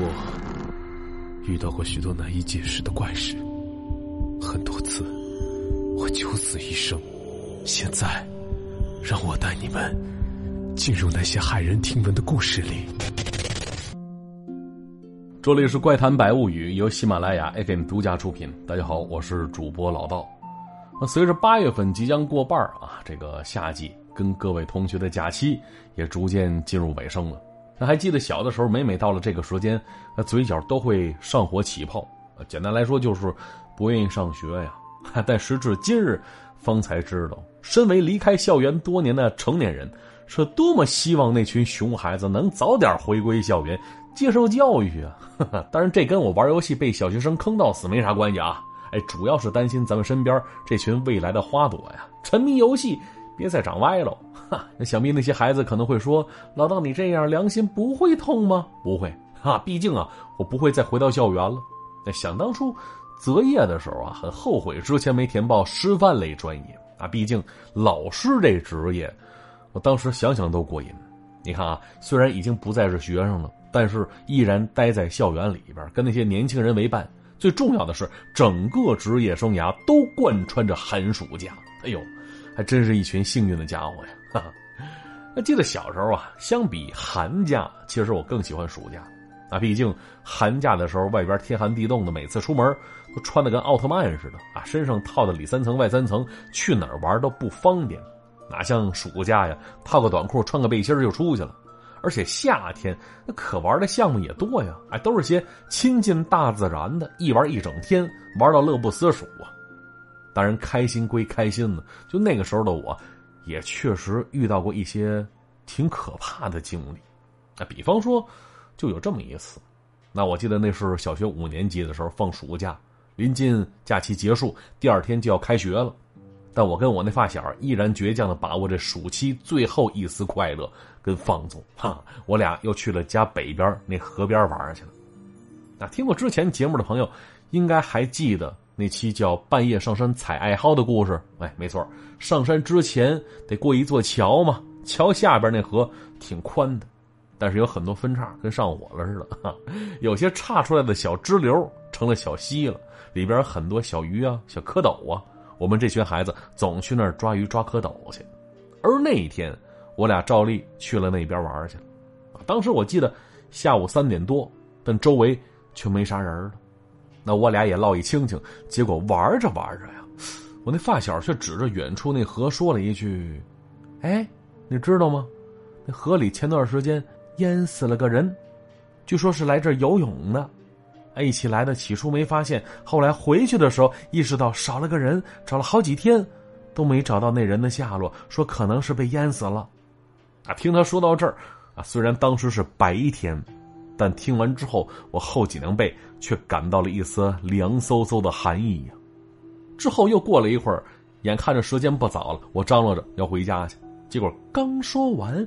我遇到过许多难以解释的怪事，很多次我九死一生。现在，让我带你们进入那些骇人听闻的故事里。这里是《怪谈百物语》，由喜马拉雅 FM 独家出品。大家好，我是主播老道。那随着八月份即将过半啊，这个夏季跟各位同学的假期也逐渐进入尾声了。那还记得小的时候，每每到了这个时间，那嘴角都会上火起泡。简单来说，就是不愿意上学呀。但时至今日，方才知道，身为离开校园多年的成年人，是多么希望那群熊孩子能早点回归校园接受教育啊！当然，这跟我玩游戏被小学生坑到死没啥关系啊。哎，主要是担心咱们身边这群未来的花朵呀，沉迷游戏，别再长歪了。哈，那想必那些孩子可能会说：“老道，你这样良心不会痛吗？”不会，哈，毕竟啊，我不会再回到校园了。那想当初择业的时候啊，很后悔之前没填报师范类专业啊。毕竟老师这职业，我当时想想都过瘾。你看啊，虽然已经不再是学生了，但是依然待在校园里边，跟那些年轻人为伴。最重要的是，整个职业生涯都贯穿着寒暑假。哎呦，还真是一群幸运的家伙呀！哈哈，那记得小时候啊，相比寒假，其实我更喜欢暑假。啊，毕竟寒假的时候，外边天寒地冻的，每次出门都穿的跟奥特曼似的啊，身上套的里三层外三层，去哪儿玩都不方便。哪像暑假呀，套个短裤，穿个背心就出去了。而且夏天那可玩的项目也多呀，哎，都是些亲近大自然的，一玩一整天，玩到乐不思蜀啊。当然，开心归开心呢，就那个时候的我，也确实遇到过一些挺可怕的经历。那比方说，就有这么一次，那我记得那是小学五年级的时候，放暑假，临近假期结束，第二天就要开学了。但我跟我那发小依然倔强的把握着暑期最后一丝快乐跟放纵，哈，我俩又去了家北边那河边玩去了。那听过之前节目的朋友，应该还记得那期叫《半夜上山采艾蒿》的故事。哎，没错，上山之前得过一座桥嘛，桥下边那河挺宽的，但是有很多分叉，跟上火了似的，有些岔出来的小支流成了小溪了，里边很多小鱼啊、小蝌蚪啊。我们这群孩子总去那儿抓鱼、抓蝌蚪去，而那一天，我俩照例去了那边玩去了。当时我记得下午三点多，但周围却没啥人了。那我俩也唠一清清，结果玩着玩着呀，我那发小却指着远处那河说了一句：“哎，你知道吗？那河里前段时间淹死了个人，据说是来这游泳的。”一起来的起初没发现，后来回去的时候意识到少了个人，找了好几天，都没找到那人的下落，说可能是被淹死了。啊，听他说到这儿，啊，虽然当时是白天，但听完之后，我后脊梁背却感到了一丝凉飕飕的寒意呀。之后又过了一会儿，眼看着时间不早了，我张罗着要回家去，结果刚说完，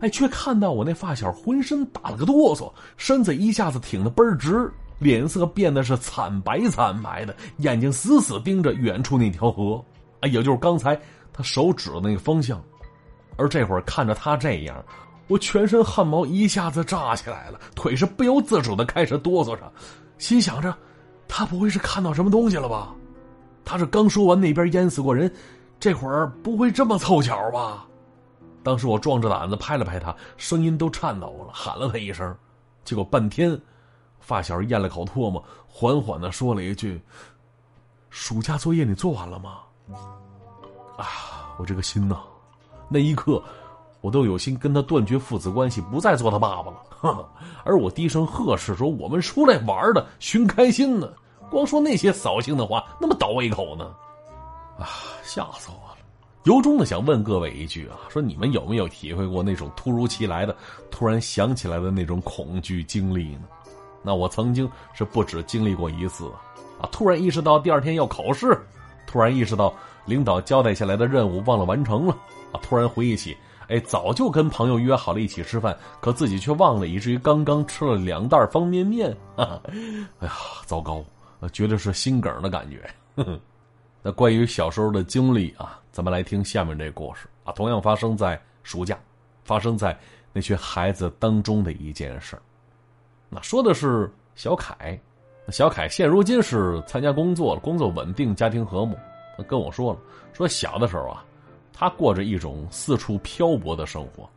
哎，却看到我那发小浑身打了个哆嗦，身子一下子挺得倍儿直。脸色变得是惨白惨白的，眼睛死死盯着远处那条河，哎，也就是刚才他手指的那个方向。而这会儿看着他这样，我全身汗毛一下子炸起来了，腿是不由自主的开始哆嗦着，心想着，他不会是看到什么东西了吧？他是刚说完那边淹死过人，这会儿不会这么凑巧吧？当时我壮着胆子拍了拍他，声音都颤抖了，喊了他一声，结果半天。发小咽了口唾沫，缓缓的说了一句：“暑假作业你做完了吗？”啊，我这个心呐，那一刻，我都有心跟他断绝父子关系，不再做他爸爸了。而我低声呵斥说：“我们出来玩的，寻开心呢，光说那些扫兴的话，那么倒胃口呢？”啊，吓死我了！由衷的想问各位一句啊，说你们有没有体会过那种突如其来的、突然想起来的那种恐惧经历呢？那我曾经是不止经历过一次，啊！突然意识到第二天要考试，突然意识到领导交代下来的任务忘了完成了，啊！突然回忆起，哎，早就跟朋友约好了一起吃饭，可自己却忘了，以至于刚刚吃了两袋方便面，哎呀，糟糕，绝对是心梗的感觉呵呵。那关于小时候的经历啊，咱们来听下面这故事啊，同样发生在暑假，发生在那群孩子当中的一件事。那说的是小凯。小凯现如今是参加工作了，工作稳定，家庭和睦。他跟我说了，说小的时候啊，他过着一种四处漂泊的生活。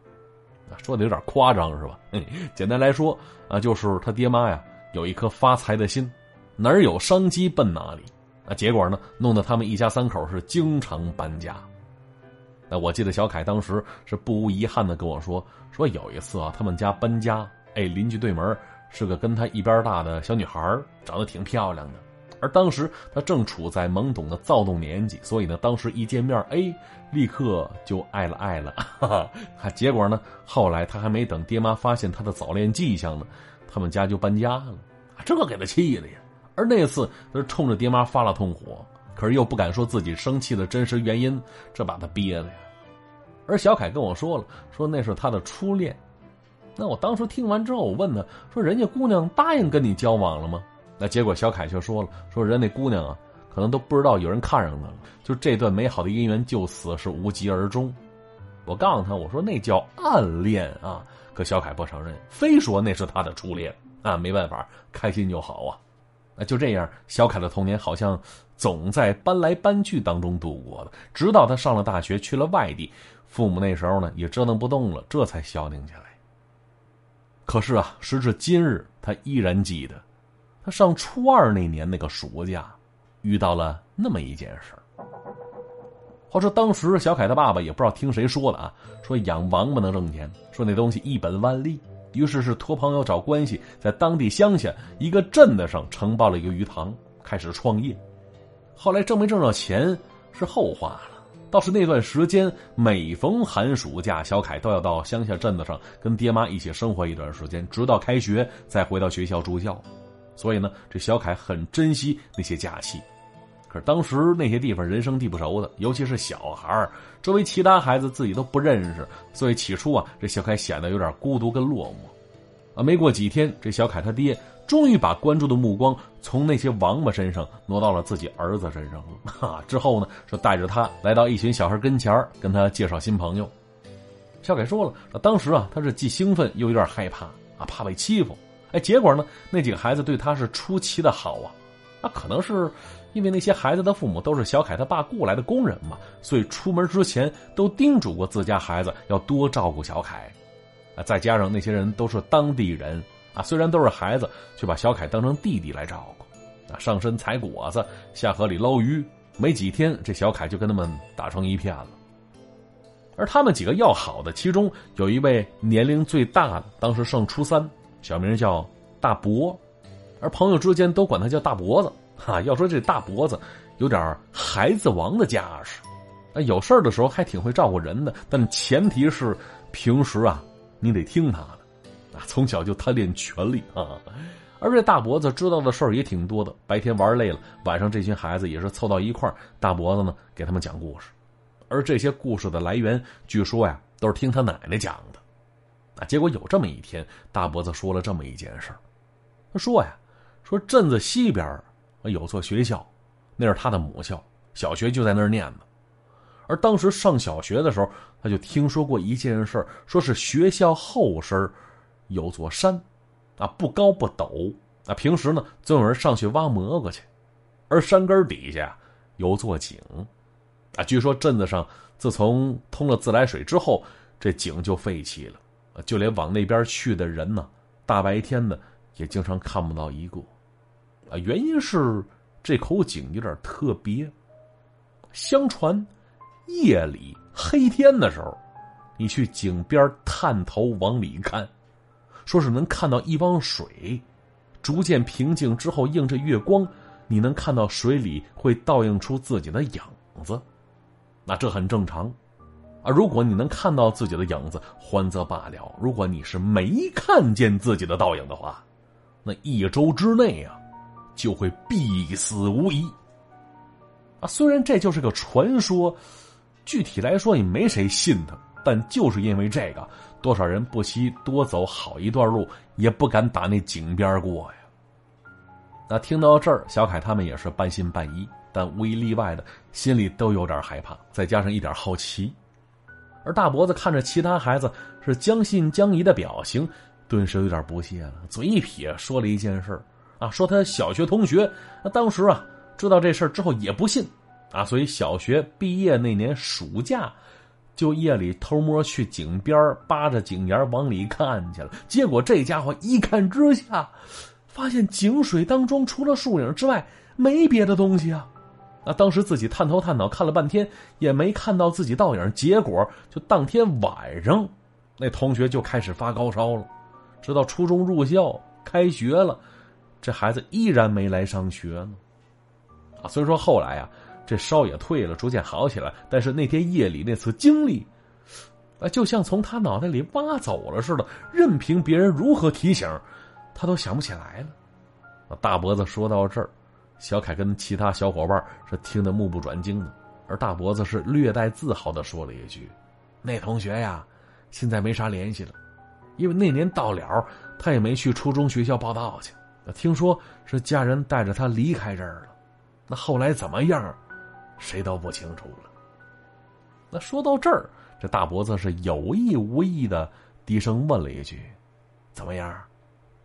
说的有点夸张是吧？简单来说啊，就是他爹妈呀有一颗发财的心，哪儿有商机奔哪里。啊，结果呢，弄得他们一家三口是经常搬家。那我记得小凯当时是不无遗憾的跟我说，说有一次啊，他们家搬家，哎，邻居对门是个跟他一边大的小女孩，长得挺漂亮的。而当时他正处在懵懂的躁动年纪，所以呢，当时一见面，哎，立刻就爱了爱了。哈哈，结果呢，后来他还没等爹妈发现他的早恋迹象呢，他们家就搬家了。这给他气的呀！而那次他是冲着爹妈发了通火。可是又不敢说自己生气的真实原因，这把他憋的呀。而小凯跟我说了，说那是他的初恋。那我当时听完之后，我问他说：“人家姑娘答应跟你交往了吗？”那结果小凯却说了：“说人那姑娘啊，可能都不知道有人看上她了，就这段美好的姻缘就此是无疾而终。”我告诉他：“我说那叫暗恋啊。”可小凯不承认，非说那是他的初恋啊。没办法，开心就好啊。那就这样，小凯的童年好像总在搬来搬去当中度过的。直到他上了大学，去了外地，父母那时候呢也折腾不动了，这才消停下来。可是啊，时至今日，他依然记得，他上初二那年那个暑假，遇到了那么一件事话说当时小凯他爸爸也不知道听谁说的啊，说养王八能挣钱，说那东西一本万利。于是是托朋友找关系，在当地乡下一个镇子上承包了一个鱼塘，开始创业。后来挣没挣着钱是后话了。倒是那段时间，每逢寒暑假，小凯都要到乡下镇子上跟爹妈一起生活一段时间，直到开学再回到学校住校。所以呢，这小凯很珍惜那些假期。可是当时那些地方人生地不熟的，尤其是小孩周围其他孩子自己都不认识，所以起初啊，这小凯显得有点孤独跟落寞。啊，没过几天，这小凯他爹终于把关注的目光从那些王八身上挪到了自己儿子身上了。哈，之后呢，说带着他来到一群小孩跟前跟他介绍新朋友。小凯说了，当时啊，他是既兴奋又有点害怕啊，怕被欺负。哎，结果呢，那几个孩子对他是出奇的好啊。那可能是。因为那些孩子的父母都是小凯他爸雇来的工人嘛，所以出门之前都叮嘱过自家孩子要多照顾小凯，啊，再加上那些人都是当地人啊，虽然都是孩子，却把小凯当成弟弟来照顾，啊，上山采果子，下河里捞鱼，没几天这小凯就跟他们打成一片了。而他们几个要好的，其中有一位年龄最大的，当时上初三，小名叫大伯，而朋友之间都管他叫大脖子。哈，要说这大脖子，有点孩子王的架势，啊，有事儿的时候还挺会照顾人的，但前提是平时啊，你得听他的，啊，从小就贪恋权力啊。而这大脖子知道的事儿也挺多的，白天玩累了，晚上这群孩子也是凑到一块儿，大脖子呢给他们讲故事，而这些故事的来源，据说呀都是听他奶奶讲的，啊，结果有这么一天，大脖子说了这么一件事他说呀，说镇子西边。有座学校，那是他的母校，小学就在那儿念的。而当时上小学的时候，他就听说过一件事说是学校后身有座山，啊，不高不陡，啊，平时呢总有人上去挖蘑菇去。而山根底下有座井，啊，据说镇子上自从通了自来水之后，这井就废弃了，就连往那边去的人呢，大白天的也经常看不到一个。啊，原因是这口井有点特别。相传，夜里黑天的时候，你去井边探头往里看，说是能看到一汪水，逐渐平静之后，映着月光，你能看到水里会倒映出自己的影子。那这很正常。啊，如果你能看到自己的影子，欢则罢了；如果你是没看见自己的倒影的话，那一周之内啊。就会必死无疑。啊，虽然这就是个传说，具体来说也没谁信他，但就是因为这个，多少人不惜多走好一段路，也不敢打那井边过呀。那听到这儿，小凯他们也是半信半疑，但无一例外的心里都有点害怕，再加上一点好奇。而大脖子看着其他孩子是将信将疑的表情，顿时有点不屑了，嘴一撇，说了一件事啊，说他小学同学，那当时啊知道这事之后也不信，啊，所以小学毕业那年暑假，就夜里偷摸去井边扒着井沿往里看去了。结果这家伙一看之下，发现井水当中除了树影之外没别的东西啊。那，当时自己探头探脑看了半天，也没看到自己倒影。结果就当天晚上，那同学就开始发高烧了。直到初中入校开学了，这孩子依然没来上学呢。啊，虽说后来啊，这烧也退了，逐渐好起来。但是那天夜里那次经历，啊，就像从他脑袋里挖走了似的，任凭别人如何提醒，他都想不起来了。啊，大脖子说到这儿。小凯跟其他小伙伴是听得目不转睛的，而大脖子是略带自豪的说了一句：“那同学呀，现在没啥联系了，因为那年到了，他也没去初中学校报道去。听说是家人带着他离开这儿了，那后来怎么样，谁都不清楚了。”那说到这儿，这大脖子是有意无意的低声问了一句：“怎么样？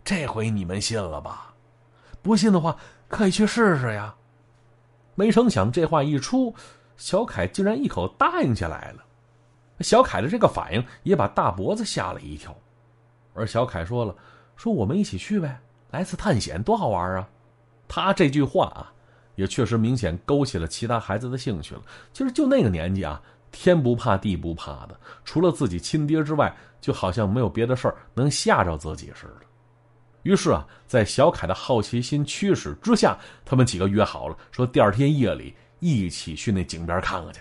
这回你们信了吧？不信的话。”可以去试试呀！没成想这话一出，小凯竟然一口答应下来了。小凯的这个反应也把大脖子吓了一跳。而小凯说了：“说我们一起去呗，来次探险多好玩啊！”他这句话啊，也确实明显勾起了其他孩子的兴趣了。其实就那个年纪啊，天不怕地不怕的，除了自己亲爹之外，就好像没有别的事儿能吓着自己似的。于是啊，在小凯的好奇心驱使之下，他们几个约好了，说第二天夜里一起去那井边看看去。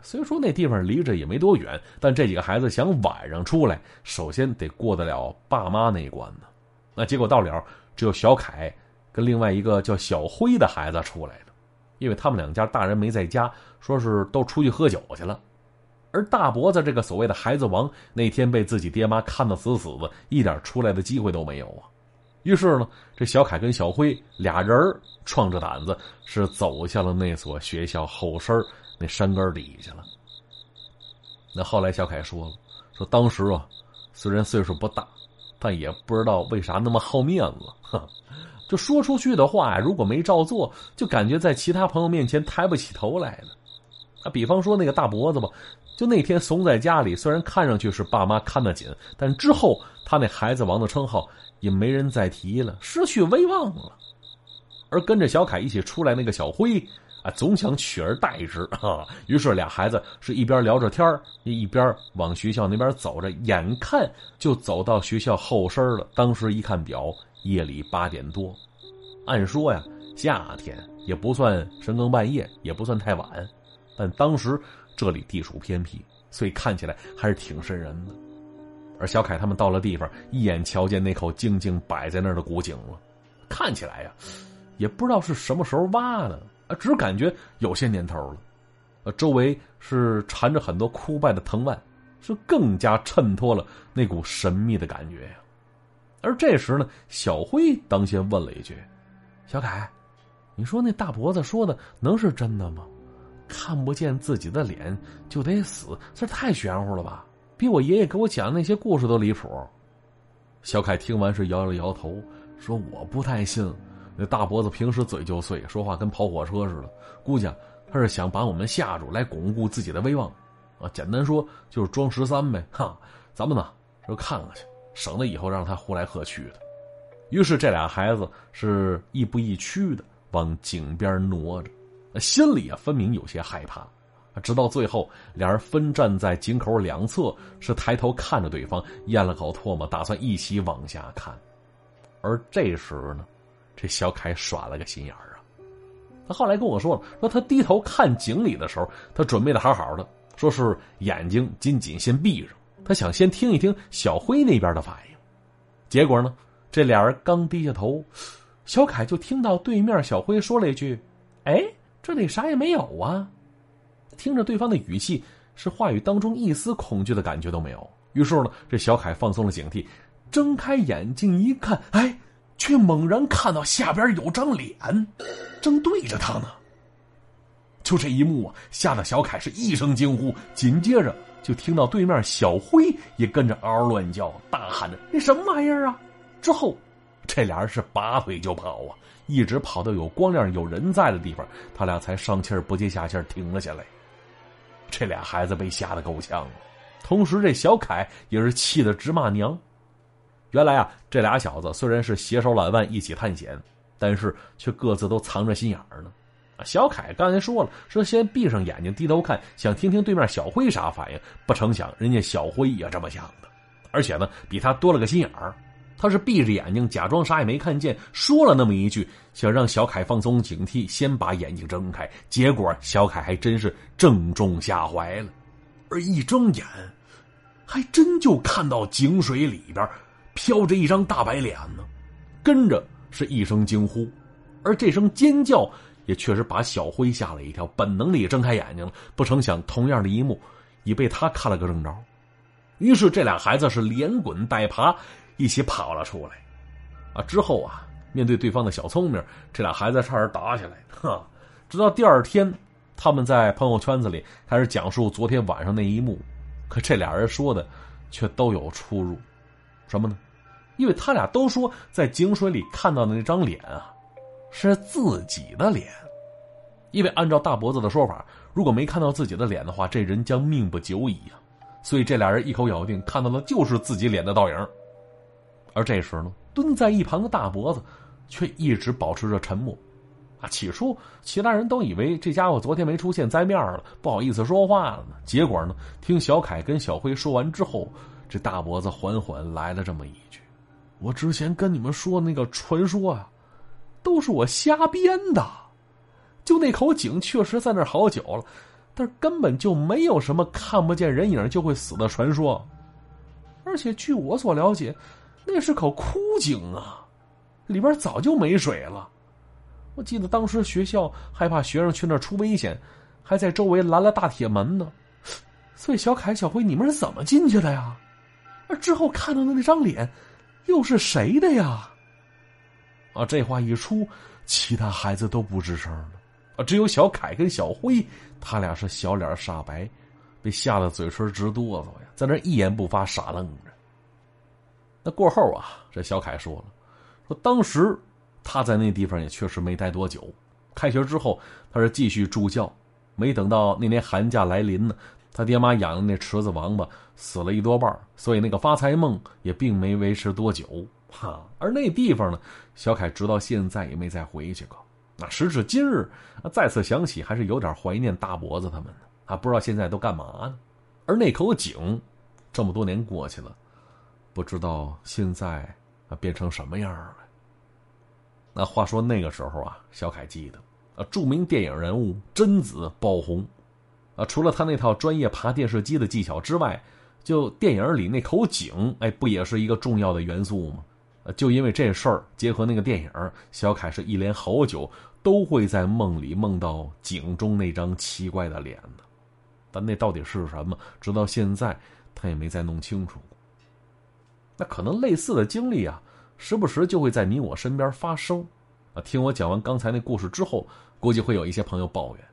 虽说那地方离着也没多远，但这几个孩子想晚上出来，首先得过得了爸妈那一关呢。那结果到了，只有小凯跟另外一个叫小辉的孩子出来了，因为他们两家大人没在家，说是都出去喝酒去了。而大脖子这个所谓的孩子王，那天被自己爹妈看得死死的，一点出来的机会都没有啊。于是呢，这小凯跟小辉俩人儿壮着胆子，是走向了那所学校后身那山根底下了。那后来小凯说了，说当时啊，虽然岁数不大，但也不知道为啥那么好面子，哼，就说出去的话呀，如果没照做，就感觉在其他朋友面前抬不起头来了。啊，比方说那个大脖子吧。就那天怂在家里，虽然看上去是爸妈看得紧，但之后他那孩子王的称号也没人再提了，失去威望了。而跟着小凯一起出来那个小辉啊，总想取而代之啊。于是俩孩子是一边聊着天一边往学校那边走着，眼看就走到学校后身了。当时一看表，夜里八点多。按说呀，夏天也不算深更半夜，也不算太晚，但当时。这里地处偏僻，所以看起来还是挺瘆人的。而小凯他们到了地方，一眼瞧见那口静静摆在那儿的古井了，看起来呀，也不知道是什么时候挖的啊，只感觉有些年头了。周围是缠着很多枯败的藤蔓，是更加衬托了那股神秘的感觉呀。而这时呢，小辉当先问了一句：“小凯，你说那大脖子说的能是真的吗？”看不见自己的脸就得死，这太玄乎了吧？比我爷爷给我讲的那些故事都离谱。小凯听完是摇了摇头，说：“我不太信。那大脖子平时嘴就碎，说话跟跑火车似的。估计他是想把我们吓住，来巩固自己的威望。啊，简单说就是装十三呗。哈，咱们呢就看看去，省得以后让他呼来喝去的。”于是这俩孩子是亦步亦趋的往井边挪着。心里啊，分明有些害怕。直到最后，俩人分站在井口两侧，是抬头看着对方，咽了口唾沫，打算一起往下看。而这时呢，这小凯耍了个心眼儿啊。他后来跟我说了，说他低头看井里的时候，他准备的好好的，说是眼睛紧紧先闭上，他想先听一听小辉那边的反应。结果呢，这俩人刚低下头，小凯就听到对面小辉说了一句：“哎。”这里啥也没有啊！听着对方的语气，是话语当中一丝恐惧的感觉都没有。于是呢，这小凯放松了警惕，睁开眼睛一看，哎，却猛然看到下边有张脸，正对着他呢。就这一幕啊，吓得小凯是一声惊呼，紧接着就听到对面小辉也跟着嗷嗷乱叫，大喊着：“那什么玩意儿啊！”之后，这俩人是拔腿就跑啊，一直跑到有光亮、有人在的地方，他俩才上气儿不接下气儿停了下来。这俩孩子被吓得够呛，同时这小凯也是气得直骂娘。原来啊，这俩小子虽然是携手揽腕一起探险，但是却各自都藏着心眼儿呢。小凯刚才说了，说先闭上眼睛低头看，想听听对面小辉啥反应。不成想，人家小辉也这么想的，而且呢，比他多了个心眼儿。他是闭着眼睛，假装啥也没看见，说了那么一句，想让小凯放松警惕，先把眼睛睁开。结果小凯还真是正中下怀了，而一睁眼，还真就看到井水里边飘着一张大白脸呢。跟着是一声惊呼，而这声尖叫也确实把小辉吓了一跳，本能的也睁开眼睛了。不成想，同样的一幕已被他看了个正着。于是这俩孩子是连滚带爬。一起跑了出来，啊！之后啊，面对对方的小聪明，这俩孩子差点打起来。哈，直到第二天，他们在朋友圈子里开始讲述昨天晚上那一幕，可这俩人说的却都有出入。什么呢？因为他俩都说在井水里看到的那张脸啊，是自己的脸。因为按照大脖子的说法，如果没看到自己的脸的话，这人将命不久矣啊。所以这俩人一口咬定看到的就是自己脸的倒影。而这时呢，蹲在一旁的大脖子，却一直保持着沉默。啊，起初其他人都以为这家伙昨天没出现，栽面了，不好意思说话了呢。结果呢，听小凯跟小辉说完之后，这大脖子缓缓来了这么一句：“我之前跟你们说那个传说啊，都是我瞎编的。就那口井确实在那儿好久了，但是根本就没有什么看不见人影就会死的传说。而且据我所了解。”那是口枯井啊，里边早就没水了。我记得当时学校害怕学生去那儿出危险，还在周围拦了大铁门呢。所以小凯、小辉，你们是怎么进去的呀？而之后看到的那张脸，又是谁的呀？啊，这话一出，其他孩子都不吱声了。啊，只有小凯跟小辉，他俩是小脸煞白，被吓得嘴唇直哆嗦呀，在那一言不发，傻愣着。那过后啊，这小凯说了，说当时他在那地方也确实没待多久。开学之后，他是继续助教，没等到那年寒假来临呢，他爹妈养的那池子王八死了一多半，所以那个发财梦也并没维持多久。哈，而那地方呢，小凯直到现在也没再回去过。那时至今日，再次想起，还是有点怀念大脖子他们呢。啊，不知道现在都干嘛呢？而那口井，这么多年过去了。不知道现在啊变成什么样了。那话说那个时候啊，小凯记得啊，著名电影人物贞子爆红啊，除了他那套专业爬电视机的技巧之外，就电影里那口井，哎，不也是一个重要的元素吗？就因为这事儿，结合那个电影，小凯是一连好久都会在梦里梦到井中那张奇怪的脸呢。但那到底是什么？直到现在他也没再弄清楚。那可能类似的经历啊，时不时就会在你我身边发生。啊，听我讲完刚才那故事之后，估计会有一些朋友抱怨：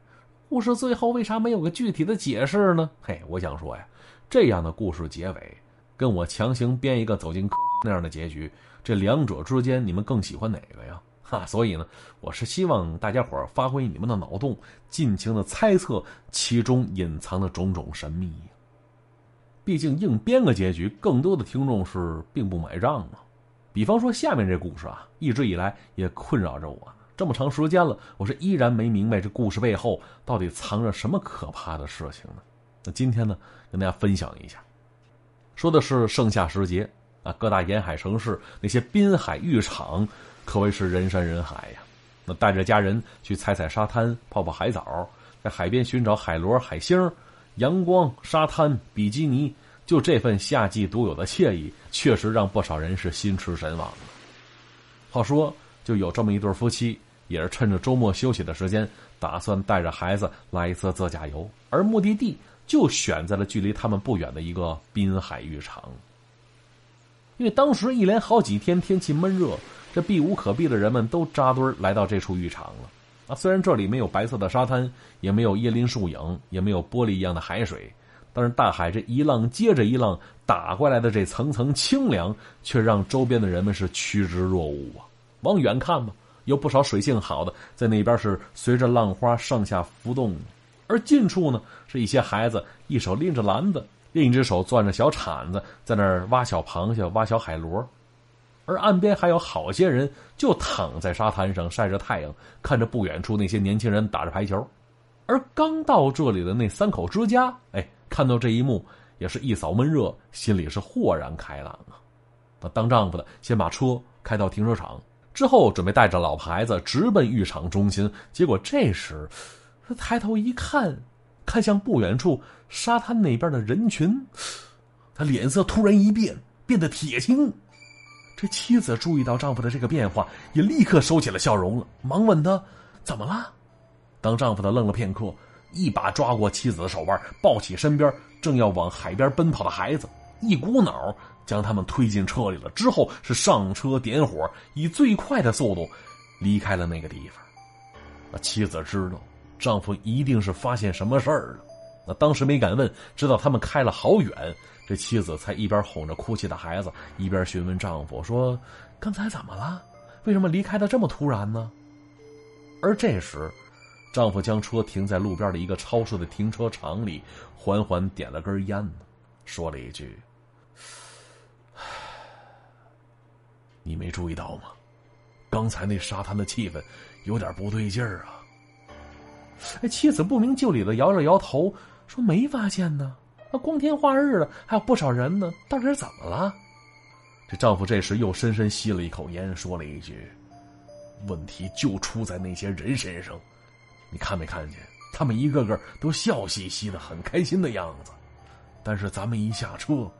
故事最后为啥没有个具体的解释呢？嘿，我想说呀，这样的故事结尾，跟我强行编一个走进那样的结局，这两者之间，你们更喜欢哪个呀？哈，所以呢，我是希望大家伙发挥你们的脑洞，尽情的猜测其中隐藏的种种神秘。毕竟硬编个结局，更多的听众是并不买账嘛。比方说下面这故事啊，一直以来也困扰着我，这么长时间了，我是依然没明白这故事背后到底藏着什么可怕的事情呢？那今天呢，跟大家分享一下，说的是盛夏时节啊，各大沿海城市那些滨海浴场可谓是人山人海呀。那带着家人去踩踩沙滩，泡泡海澡，在海边寻找海螺、海星。阳光、沙滩、比基尼，就这份夏季独有的惬意，确实让不少人是心驰神往。话说，就有这么一对夫妻，也是趁着周末休息的时间，打算带着孩子来一次自驾游，而目的地就选在了距离他们不远的一个滨海浴场。因为当时一连好几天天气闷热，这避无可避的人们都扎堆来到这处浴场了。啊，虽然这里没有白色的沙滩，也没有椰林树影，也没有玻璃一样的海水，但是大海这一浪接着一浪打过来的这层层清凉，却让周边的人们是趋之若鹜啊！往远看吧，有不少水性好的在那边是随着浪花上下浮动，而近处呢是一些孩子一手拎着篮子，另一只手攥着小铲子，在那儿挖小螃蟹、挖小海螺。而岸边还有好些人就躺在沙滩上晒着太阳，看着不远处那些年轻人打着排球。而刚到这里的那三口之家，哎，看到这一幕也是一扫闷热，心里是豁然开朗啊。那当丈夫的先把车开到停车场，之后准备带着老婆孩子直奔浴场中心。结果这时，他抬头一看，看向不远处沙滩那边的人群，他脸色突然一变，变得铁青。这妻子注意到丈夫的这个变化，也立刻收起了笑容了，忙问他：“怎么了？”当丈夫的愣了片刻，一把抓过妻子的手腕，抱起身边正要往海边奔跑的孩子，一股脑将他们推进车里了。之后是上车点火，以最快的速度离开了那个地方。那妻子知道丈夫一定是发现什么事儿了，那当时没敢问，直到他们开了好远。这妻子才一边哄着哭泣的孩子，一边询问丈夫说：“刚才怎么了？为什么离开的这么突然呢？”而这时，丈夫将车停在路边的一个超市的停车场里，缓缓点了根烟，说了一句：“你没注意到吗？刚才那沙滩的气氛有点不对劲儿啊。”哎，妻子不明就里的摇了摇头，说：“没发现呢。”光天化日的，还有不少人呢，到底是怎么了？这丈夫这时又深深吸了一口烟，说了一句：“问题就出在那些人身上，你看没看见？他们一个个都笑嘻嘻的，很开心的样子。但是咱们一下车，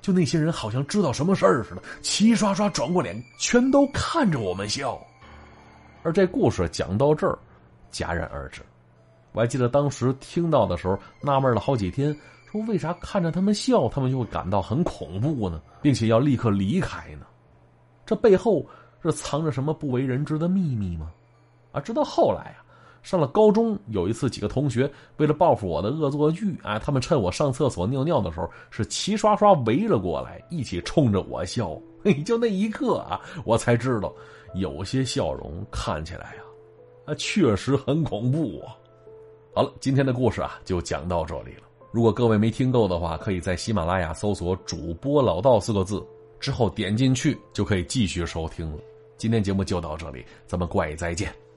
就那些人好像知道什么事儿似的，齐刷刷转过脸，全都看着我们笑。而这故事讲到这儿，戛然而止。我还记得当时听到的时候，纳闷了好几天。说为啥看着他们笑，他们就会感到很恐怖呢？并且要立刻离开呢？这背后是藏着什么不为人知的秘密吗？啊，直到后来啊，上了高中，有一次几个同学为了报复我的恶作剧，啊，他们趁我上厕所尿尿的时候，是齐刷刷围了过来，一起冲着我笑。嘿，就那一刻啊，我才知道，有些笑容看起来啊，啊，确实很恐怖啊。好了，今天的故事啊，就讲到这里了。如果各位没听够的话，可以在喜马拉雅搜索“主播老道”四个字，之后点进去就可以继续收听了。今天节目就到这里，咱们怪再见。